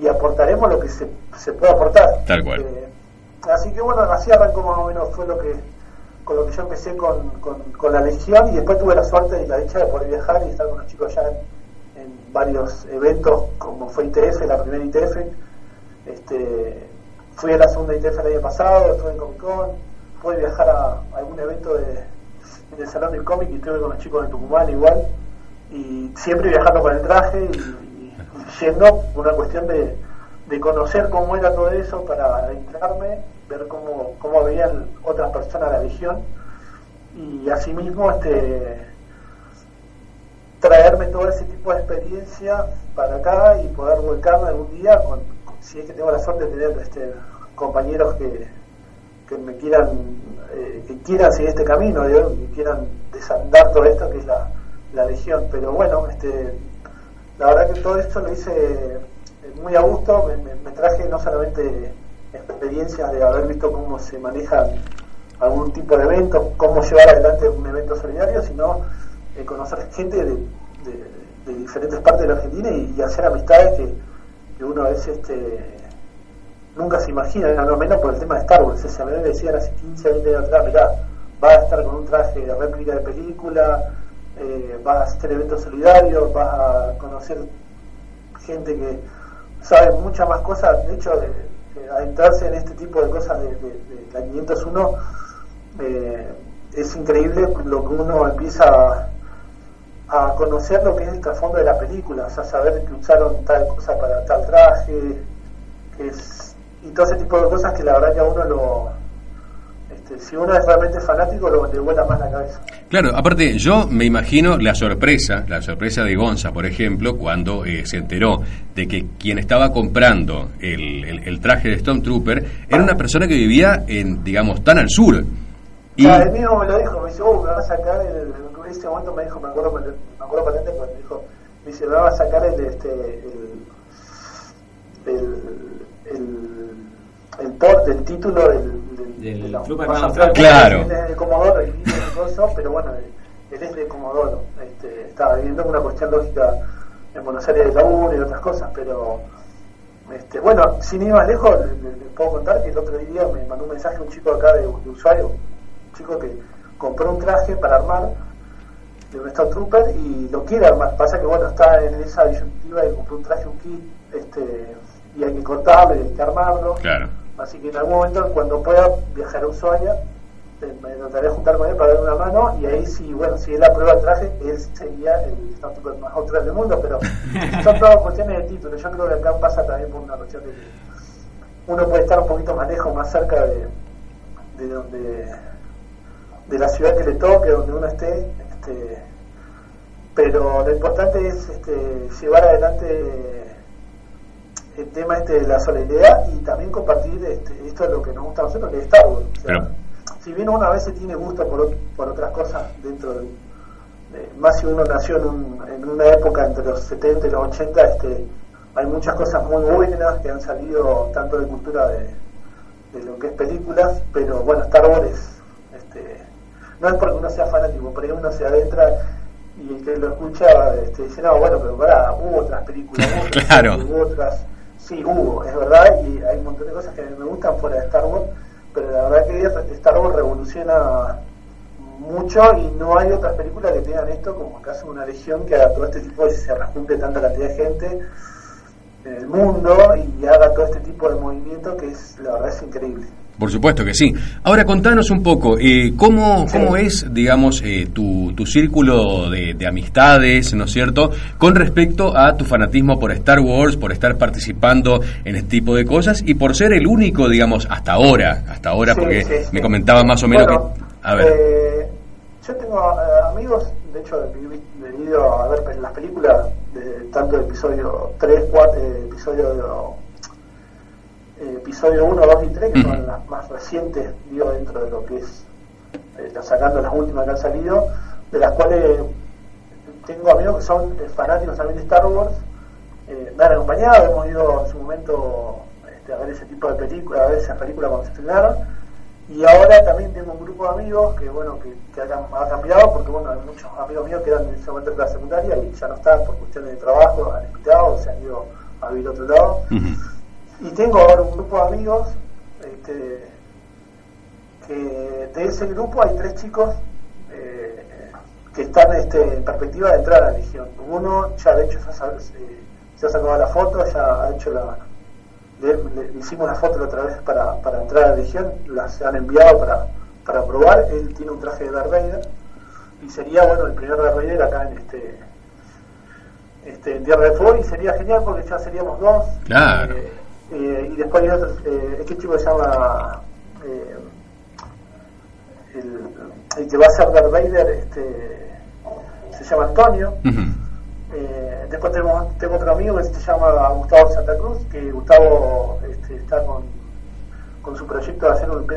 y aportaremos lo que se, se puede aportar. Tal cual. Eh, así que bueno, así arrancó más o menos, fue lo que con lo que yo empecé con, con, la Legión y después tuve la suerte y la dicha de poder viajar y estar con los chicos allá en, varios eventos, como fue ITF, la primera ITF. Este, fui a la segunda ITF el año pasado, estuve en Comic Con, pude viajar a, algún evento de, en el Salón del Cómic y estuve con los chicos de Tucumán igual, y siempre viajando con el traje y, y yendo una cuestión de, de conocer cómo era todo eso para adentrarme, ver cómo, cómo veían otras personas la legión y asimismo este traerme todo ese tipo de experiencia para acá y poder volcarme algún día con, si es que tengo la suerte de tener este, compañeros que, que me quieran eh, que quieran seguir este camino digo, que quieran desandar todo esto que es la, la legión pero bueno este la verdad que todo esto lo hice muy a gusto me, me- traje no solamente experiencias de haber visto cómo se manejan algún tipo de evento, cómo llevar adelante un evento solidario, sino eh, conocer gente de, diferentes partes de la Argentina y, hacer amistades que, que uno veces este, nunca se imagina, no menos por el tema de Star Wars. Mí me decían hace 15, 20 años atrás, mirá, vas a estar con un traje de réplica de película, eh, vas a hacer eventos solidarios, vas a conocer gente que sabe muchas más cosas, de hecho, de, de adentrarse en este tipo de cosas de, de- de la 501 eh, es increíble lo que uno empieza a, a conocer lo que es el trasfondo de la película, o sea, saber que usaron tal cosa para tal traje, que es, y todo ese tipo de cosas que la verdad que a uno lo, este, si uno es realmente fanático, lo, le vuela más la cabeza. Claro, aparte yo me imagino la sorpresa, la sorpresa de Gonza, por ejemplo, cuando eh, se enteró de que quien estaba comprando el, el- el traje de Stormtrooper era una persona que vivía en, digamos, tan al sur. Y, sea, él mismo me lo dijo, me dice, oh, me van a sacar el, en ese momento me dijo, me acuerdo, me acuerdo patente cuando me dijo, me dice, me van a sacar el, este, el, el, el, el port, el título del, del, austral. Claro. Él es de Comodoro, Coso, pero bueno, él es de Comodoro, este, estaba viviendo una cuestión lógica en Buenos Aires de laburo y otras cosas, pero este, bueno, sin ir más lejos, le- le- les puedo contar que el otro día me mandó un mensaje un chico acá de, de usuario, un chico que compró un traje para armar de un Stormtrooper y lo quiere armar. Pasa que bueno, está en esa disyuntiva de comprar un traje, un kit, este, y hay que cortarlo y hay que armarlo. claro, Así que en algún momento, cuando pueda viajar a Ushuaia, eh, me trataré de juntar con él para darle una mano. Y ahí, sí, bueno, si él aprueba el traje, él sería el Stormtrooper más austral del mundo. Pero son todas cuestiones de título. Yo creo que acá pasa también por una cuestión de que uno puede estar un poquito más lejos, más cerca de, de donde de la ciudad que le toque, donde uno esté. Este, pero lo importante es este, llevar adelante el tema este de la solidaridad y también compartir este, esto es lo que nos gusta a nosotros, que es Star Wars. O sea, pero si bien uno a veces tiene gusto por, por otras cosas dentro de, más si uno nació en, una época entre los 70 y los 80, este, hay muchas cosas muy buenas que han salido tanto de cultura de, de lo que es películas, pero bueno, Star Wars este, no es porque uno sea fanático, pero uno se adentra y el que lo escucha este, dice, no, bueno, pero pará, hubo otras películas, hubo otras, sí, hubo, es verdad, y hay un montón de cosas que me gustan fuera de Star Wars, pero la verdad que Star Wars revoluciona mucho y no hay otras películas que tengan esto como el caso de una legión que todo este tipo de se rejunte tanta cantidad de gente en el mundo y haga todo este tipo de movimiento que es la verdad es increíble. Por supuesto que sí. Ahora contanos un poco, eh, ¿cómo, ¿cómo es, digamos, eh, tu, tu círculo de, de, amistades, ¿no es cierto?, con respecto a tu fanatismo por Star Wars, por estar participando en este tipo de cosas y por ser el único, digamos, hasta ahora, hasta ahora, porque me comentaba más o menos que... A ver. Eh, yo tengo eh, amigos, de hecho, he venido a ver las películas, de, tanto episodio 3, 4, eh, episodio, eh, episodio 1, 2 y 3, que son las más recientes, digo, dentro de lo que es, eh, sacando las últimas que han salido, de las cuales tengo amigos que son fanáticos también de Star Wars, me han acompañado, hemos ido en su momento este, a ver ese tipo de películas, a ver esas películas cuando se estrenaron y ahora también tengo un grupo de amigos que, bueno, que, que ha, cambiado, porque, bueno, hay muchos amigos míos que eran en ese momento en la secundaria y ya no están por cuestiones de trabajo, han invitado, se han ido a vivir a otro lado. Y tengo ahora un grupo de amigos, este, que de ese grupo hay tres chicos eh, que están este, en perspectiva de entrar a la Legión. Uno ya, de hecho, se ha, se ha sacado la foto, ya ha hecho la le, hicimos una foto la otra vez para, para entrar a la Legión, las han enviado para, para probar, él tiene un traje de Darth Vader y sería bueno el primer Darth Vader acá en este este en Tierra de Fuego y sería genial porque ya seríamos dos. Claro. Eh, eh, y después hay otro eh, este chico se llama eh, el, el, que va a ser Darth Vader este se llama Antonio eh, después tengo, tengo, otro amigo que se llama Gustavo Santa Cruz, que Gustavo este, está con, con, su proyecto de hacer un de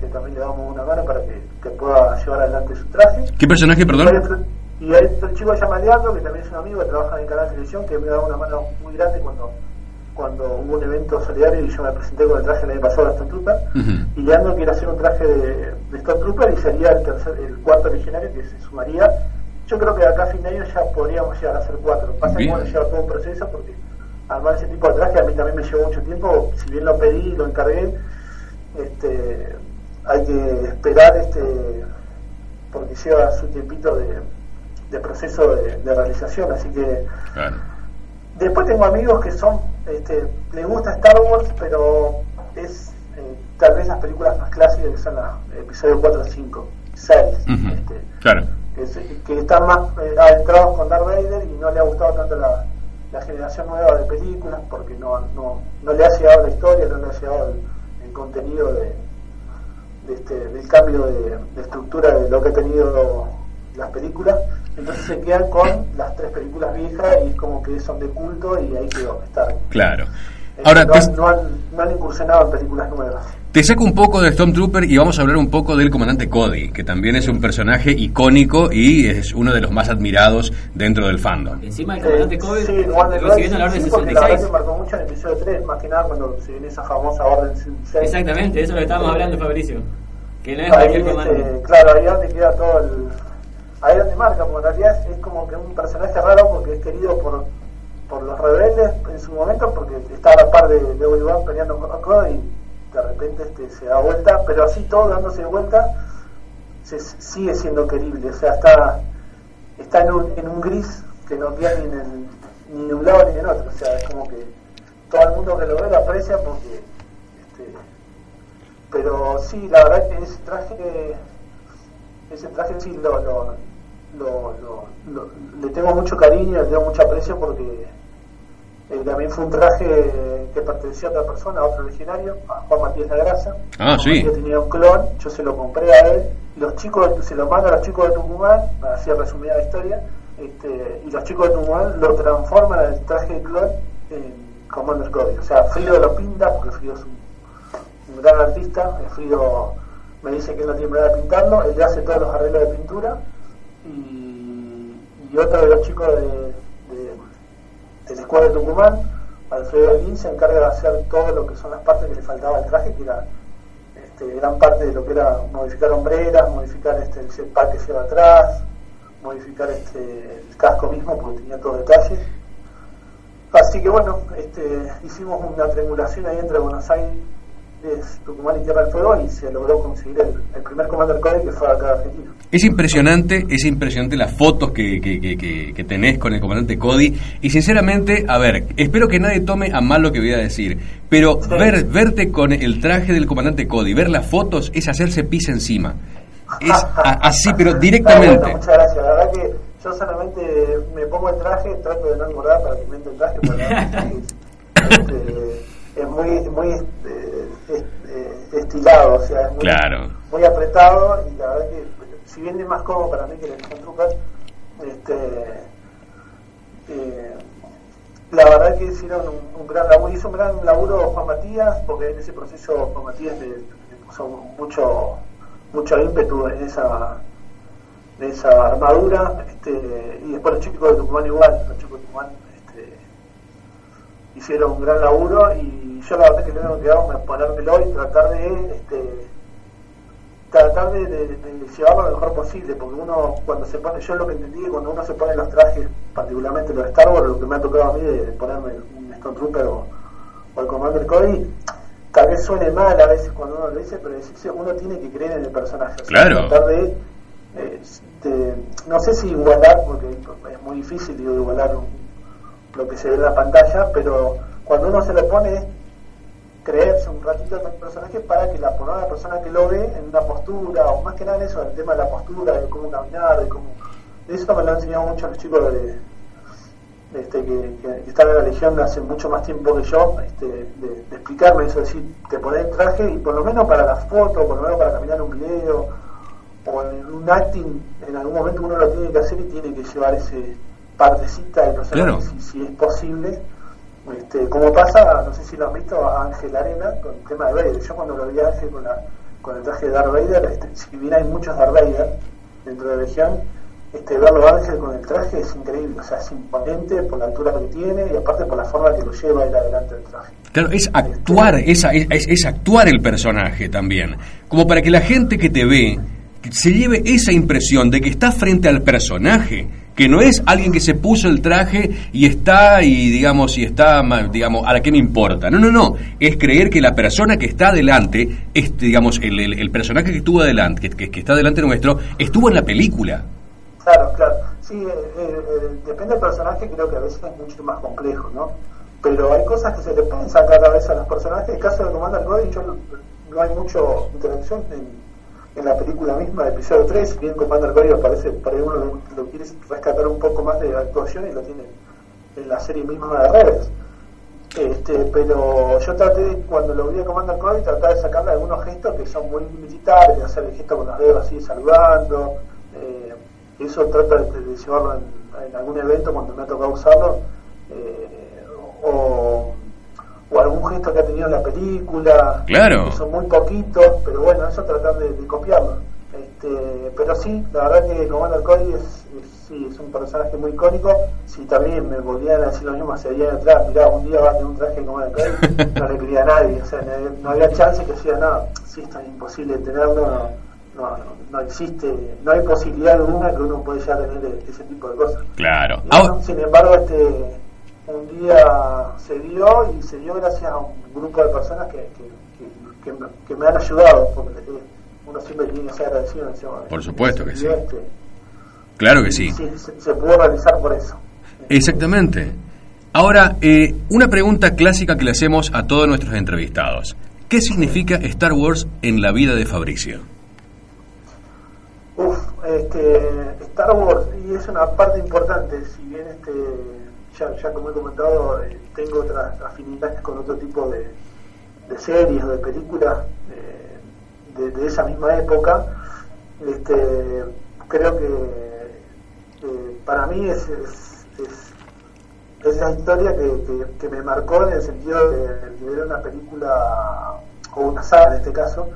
que también le damos una mano para que, que, pueda llevar adelante su traje. ¿Qué personaje, perdón? Y hay otro chico que se llama Leandro, que también es un amigo que trabaja en el canal de televisión, que me dado una mano muy grande cuando cuando hubo un evento solidario y yo me presenté con el traje el año pasado de Stormtrooper y Leandro quiere hacer un traje de, de Stormtrooper y sería el tercer, el cuarto originario que se sumaría yo creo que acá a fin de año ya podríamos llegar a hacer cuatro. Pasa que bueno, lleva todo un proceso porque armar ese tipo de traje a mí también me llevó mucho tiempo. Si bien lo pedí y lo encargué, este, hay que esperar este porque lleva su tiempito de, proceso de, realización. Así que después tengo amigos que son, este, les gusta Star Wars, pero es eh, tal vez las películas más clásicas que son las episodios 4, 5, 6. claro que, están más eh, adentrados con Darth Vader y no le ha gustado tanto la, generación nueva de películas porque no, no, no le ha llegado la historia, no le ha llegado el, contenido de, este, del cambio de, estructura de lo que ha tenido las películas. Entonces se quedan con las tres películas viejas y es como que son de culto y ahí quedó estar. Claro. Ahora, no, no, han, no han incursionado en películas nuevas. Te saco un poco de Stormtrooper y vamos a hablar un poco del comandante Cody, que también es un personaje icónico y es uno de los más admirados dentro del fandom. Encima el comandante Cody sí, recibiendo la orden 66. Sí, marcó mucho en el episodio 3, más que nada cuando se viene esa famosa orden 66. Exactamente, eso es lo que estábamos hablando, Fabricio. Que no es cualquier este, comandante. claro, ahí donde queda todo el... Ahí donde marca, porque en realidad es, como que un personaje raro porque es querido por, por los rebeldes en su momento, porque está a la par de, de Obi-Wan peleando con Cody de repente este, se da vuelta, pero así todo dándose vuelta, se, sigue siendo querible, o sea, está, está en, un, en un gris que no queda ni en, ni en un lado ni en otro, o sea, es como que todo el mundo que lo ve lo aprecia porque, este, pero sí, la verdad que ese traje, ese traje sí lo, lo, lo, le tengo mucho cariño, le tengo mucho aprecio porque eh, también fue un traje que pertenecía a otra persona, a otro originario, a Juan Matías La Grasa. Ah, sí. Yo tenía un clon, yo se lo compré a él. Los chicos, se lo mando a los chicos de Tucumán, así resumida la historia, este, y los chicos de Tucumán lo transforman el traje de clon en Commander Cody. O sea, Frido lo pinta, porque Frido es un, gran artista, Frido me dice que él no tiene problema de pintarlo, él le hace todos los arreglos de pintura y, y otro de los chicos de, de, del escuadro de Tucumán, Alfredo Elín, se encarga de hacer todo lo que son las partes que le faltaba al traje, que era este, gran parte de lo que era modificar hombreras, modificar este, el jetpack que lleva atrás, modificar este, el casco mismo porque tenía todos detalles. Así que bueno, este, hicimos una triangulación ahí entre Buenos Aires, Tucumán y Tierra del Fuego y se logró conseguir el, el primer Commander Code que fue acá de Argentina. Es impresionante, es impresionante las fotos que, que, que, que, tenés con el comandante Cody. Y sinceramente, a ver, espero que nadie tome a mal lo que voy a decir. Pero ver, verte con el traje del comandante Cody, ver las fotos, es hacerse pis encima. Es a, así, pero directamente. Bueno, muchas gracias. La verdad que yo solamente me pongo el traje, trato de no engordar para que me entre el traje. Este, es muy, muy este, estilado, o sea, es muy, claro. muy apretado y la verdad que si bien es más cómodo para mí que el Trucas, este, eh, la verdad que hicieron un, un, gran laburo, hizo un gran laburo Juan Matías, porque en ese proceso Juan Matías le, le puso mucho, mucho ímpetu en esa, en esa armadura, este, y después los chicos de Tucumán igual, los chicos de Tucumán este, hicieron un gran laburo y yo la verdad que tengo que hago es ponérmelo y tratar de este, tratar de, de, de, llevarlo lo mejor posible, porque uno cuando se pone, yo lo que entendí cuando uno se pone los trajes, particularmente los de Star Wars, lo que me ha tocado a mí de ponerme un Stone Trooper o, o el Commander Cody, tal vez suene mal a veces cuando uno lo dice, pero uno tiene que creer en el personaje. O sea, claro. Tratar de, eh, no sé si igualar, porque es muy difícil digo, igualar un, lo que se ve en la pantalla, pero cuando uno se lo pone creerse un ratito el personaje para que la, la persona que lo ve en una postura, o más que nada eso, el tema de la postura, de cómo caminar, de cómo... Eso me lo han enseñado mucho los chicos de, este, que, que, están en la Legión hace mucho más tiempo que yo, este, de, de, explicarme eso, es decir, te pones el traje y por lo menos para las fotos, por lo menos para caminar un video, o en un acting, en algún momento uno lo tiene que hacer y tiene que llevar ese partecita del personaje, claro. si, si es posible este, como pasa, no sé si lo han visto a Ángel Arena con el tema de Vader. Yo cuando lo vi a Ángel con, la, con el traje de Darth Vader, este, si bien hay muchos Darth Vader dentro de Legión, este, verlo a Ángel con el traje es increíble, o sea, es imponente por la altura que tiene y aparte por la forma que lo lleva ir adelante el traje. Claro, es actuar, es, es, es actuar el personaje también, como para que la gente que te ve se lleve esa impresión de que está frente al personaje que no es alguien que se puso el traje y está y digamos y está digamos a la que me importa no no no. Es creer que la persona que está adelante es digamos el, el, personaje que estuvo adelante que, que, está delante nuestro estuvo en la película. Claro claro. Sí eh, eh, depende del personaje creo que a veces es mucho más complejo no pero hay cosas que se le pueden sacar a veces a los personajes. El caso de Commander Cody yo no hay mucho interacción en en la película misma, de episodio 3, bien Commander Cody aparece, para uno lo, lo, quiere rescatar un poco más de actuación y lo tiene en la serie misma de Rebels. Este, pero yo traté, cuando lo vi a Commander Cody, tratar de sacarle algunos gestos que son muy militares, de hacer el gesto con los dedos así saludando. Eh, eso trata de, llevarlo en, en, algún evento cuando me ha tocado usarlo. Eh, o o algún gesto que ha tenido en la película. Claro. Que son muy poquitos, pero bueno, eso tratar de, de copiarlo. Este, pero sí, la verdad que Commander Cody es, es, sí, es un personaje muy icónico. Si también me volvían a decir lo mismo hace días atrás, mirá, un día va a tener un traje de Commander Cody, no le quería a nadie. O sea, no, no había chance que sea nada. Si es tan imposible tenerlo, no, no, no, existe, no hay posibilidad alguna que uno pueda ya tener ese tipo de cosas. Claro. Bueno, sin embargo, este un día se dio y se dio gracias a un grupo de personas que, que, que, que me han ayudado, porque uno siempre tiene que ser agradecido. Encima, por supuesto que sí. Este, claro que sí. sí se, se, pudo realizar por eso. Exactamente. Ahora, eh, una pregunta clásica que le hacemos a todos nuestros entrevistados. ¿Qué significa Star Wars en la vida de Fabricio? Uf, este, Star Wars, y es una parte importante, si bien este ya, como he comentado, eh, tengo otras afinidades con otro tipo de, de series o de películas eh, de, de, esa misma época. Este, creo que eh, para mí es, es, historia que, que, me marcó en el sentido de, de, ver una película, o una saga en este caso,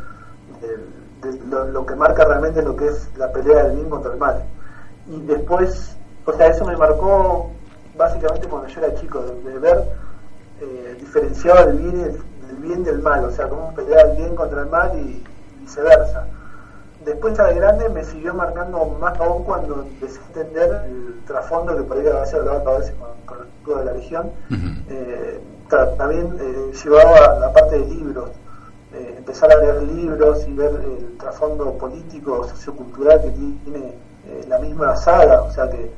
lo, lo, que marca realmente lo que es la pelea del bien contra el mal. Y después, o sea, eso me marcó básicamente cuando yo era chico, de, ver eh, diferenciado el bien, el, bien del mal, o sea, cómo pelea el bien contra el mal y viceversa. Después ya de grande me siguió marcando más aún cuando empecé a entender el trasfondo que podría haber hablado a veces con, con el de la religión. eh, también eh, llevaba la parte de libros, eh, empezar a leer libros y ver el trasfondo político, sociocultural que tiene eh, la misma saga, o sea que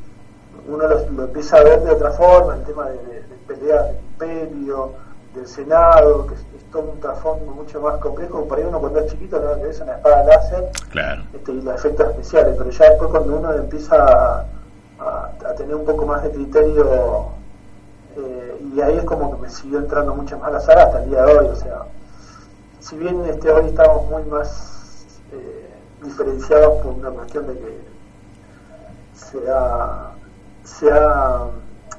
uno lo, lo, empieza a ver de otra forma, el tema de, de, de peleas del imperio, del Senado, que es, es, todo un trasfondo mucho más complejo, por ahí uno cuando es chiquito no que es una espada láser claro. este, y los efectos especiales, pero ya después cuando uno empieza a, a, a tener un poco más de criterio eh, y ahí es como que me siguió entrando mucho más la saga hasta el día de hoy, o sea, si bien este hoy estamos muy más eh, diferenciados por una cuestión de que se ha, se ha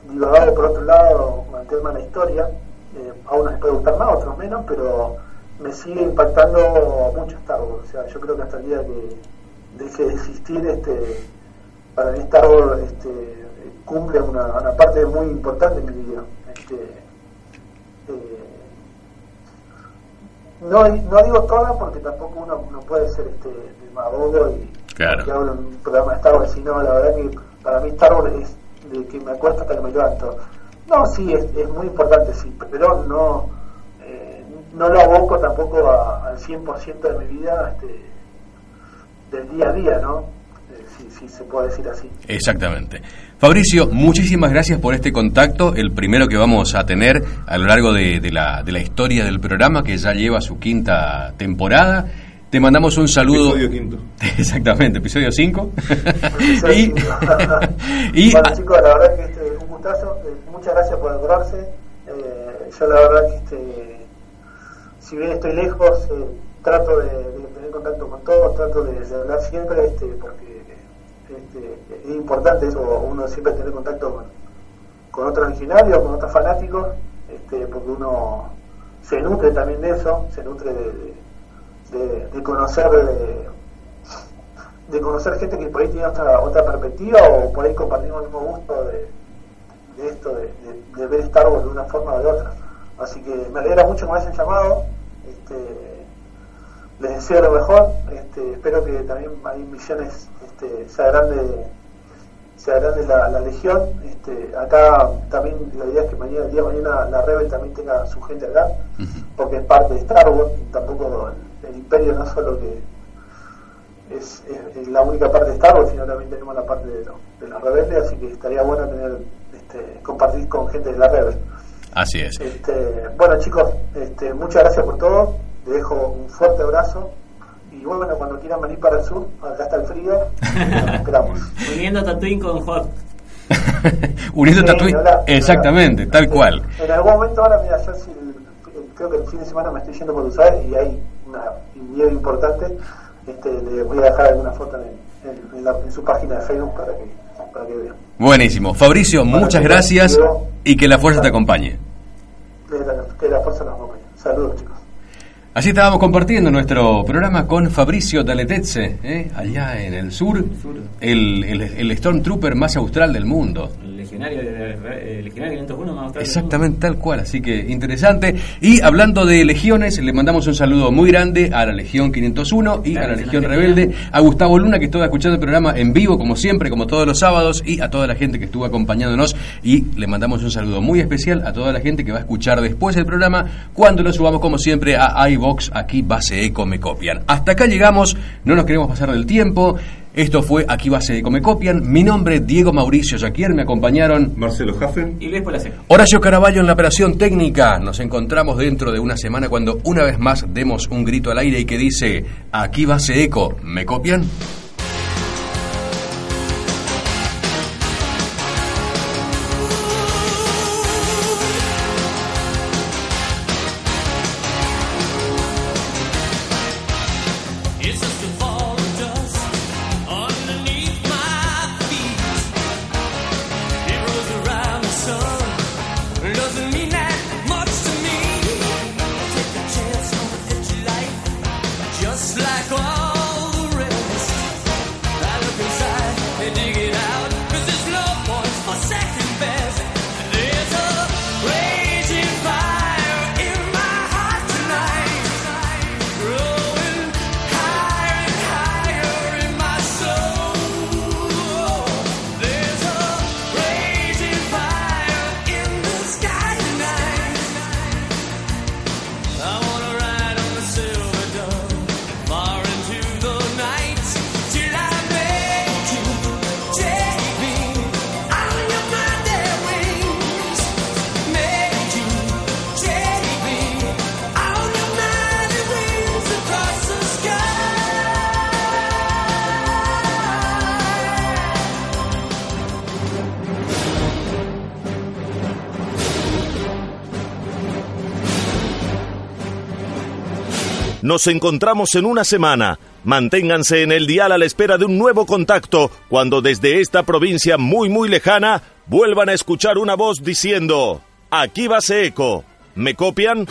divagado por otro lado con el tema de la historia, eh, a unos les puede gustar más, a otros menos, pero me sigue impactando mucho Star Wars, o sea, yo creo que hasta el día que deje de existir, este, para mí Star Wars este, cumple una, una, parte muy importante en mi vida. Este, eh, no, no digo toda porque tampoco uno no puede ser este demagogo y claro. que hablo en un programa de Star Wars, sino la verdad que para mí Star es de que me acuesto hasta que me levanto. No, sí, es, muy importante, sí, pero no eh, no lo aboco tampoco a, al 100% de mi vida este, del día a día, ¿no? Eh, si, se puede decir así. Exactamente. Fabricio, muchísimas gracias por este contacto, el primero que vamos a tener a lo largo de, la, de la historia del programa, que ya lleva su quinta temporada. Te mandamos un saludo. Episodio quinto. Exactamente, episodio 5. y, y, bueno, chicos, la verdad que este, un gustazo. Eh, muchas gracias por acordarse. Eh, yo, la verdad que este, si bien estoy lejos, eh, trato de, de, tener contacto con todos, trato de, de hablar siempre, este, porque este, es importante eso, uno siempre tener contacto con, con otros originarios, con otros fanáticos, este, porque uno se nutre también de eso, se nutre de, de, de conocer de, de, conocer gente que por ahí tiene otra, otra perspectiva o por ahí compartimos el mismo gusto de, de esto, de, de, ver Star Wars de una forma o de otra. Así que me alegra mucho que me hayan llamado. Este, les deseo lo mejor. Este, espero que también hay misiones este, se agrande se agrande la, la legión este, acá también la idea es que mañana el día de mañana la Rebel también tenga su gente acá uh -huh. porque es parte de Star Wars y tampoco el, imperio no solo que es, es, es, la única parte de Star Wars sino también tenemos la parte de, de la rebelde así que estaría bueno tener este, compartir con gente de la Rebel así es este, bueno chicos este, muchas gracias por todo les dejo un fuerte abrazo y bueno, cuando quieran venir para el sur, acá está el frío, nos esperamos. Uniendo Tatooine con Hot. Uniendo sí, Tatooine, exactamente, tal en, cual. En algún momento ahora, mira, yo si, creo que el fin de semana me estoy yendo por usar y hay una nieve importante, este, le voy a dejar alguna foto en, en, en, la, en su página de Facebook para que, para que vean. Buenísimo. Fabricio, bueno, muchas gracias y que la fuerza te acompañe. Que la, que la fuerza nos acompañe. Saludos, chicos. Así estábamos compartiendo nuestro programa con Fabricio Daletezze, ¿eh? allá en el sur, el, el, el, Stormtrooper más austral del mundo. Legionario, el legionario 501 más Exactamente tal cual, así que interesante. Y hablando de legiones, le mandamos un saludo muy grande a la Legión 501 y claro, a la Legión Rebelde, a Gustavo Luna que estuvo escuchando el programa en vivo como siempre, como todos los sábados, y a toda la gente que estuvo acompañándonos. Y le mandamos un saludo muy especial a toda la gente que va a escuchar después el programa cuando lo subamos como siempre a iVox aquí Base Eco me copian. Hasta acá llegamos, no nos queremos pasar del tiempo. Esto fue Aquí Base Eco me copian. Mi nombre Diego Mauricio Jaquier, me acompañaron Marcelo Jaffen y Luis Polaseca. Horacio Caraballo en la operación técnica. Nos encontramos dentro de una semana cuando una vez más demos un grito al aire y que dice Aquí Base Eco me copian. Nos encontramos en una semana. Manténganse en el dial a la espera de un nuevo contacto cuando desde esta provincia muy muy lejana vuelvan a escuchar una voz diciendo, aquí va eco. ¿Me copian?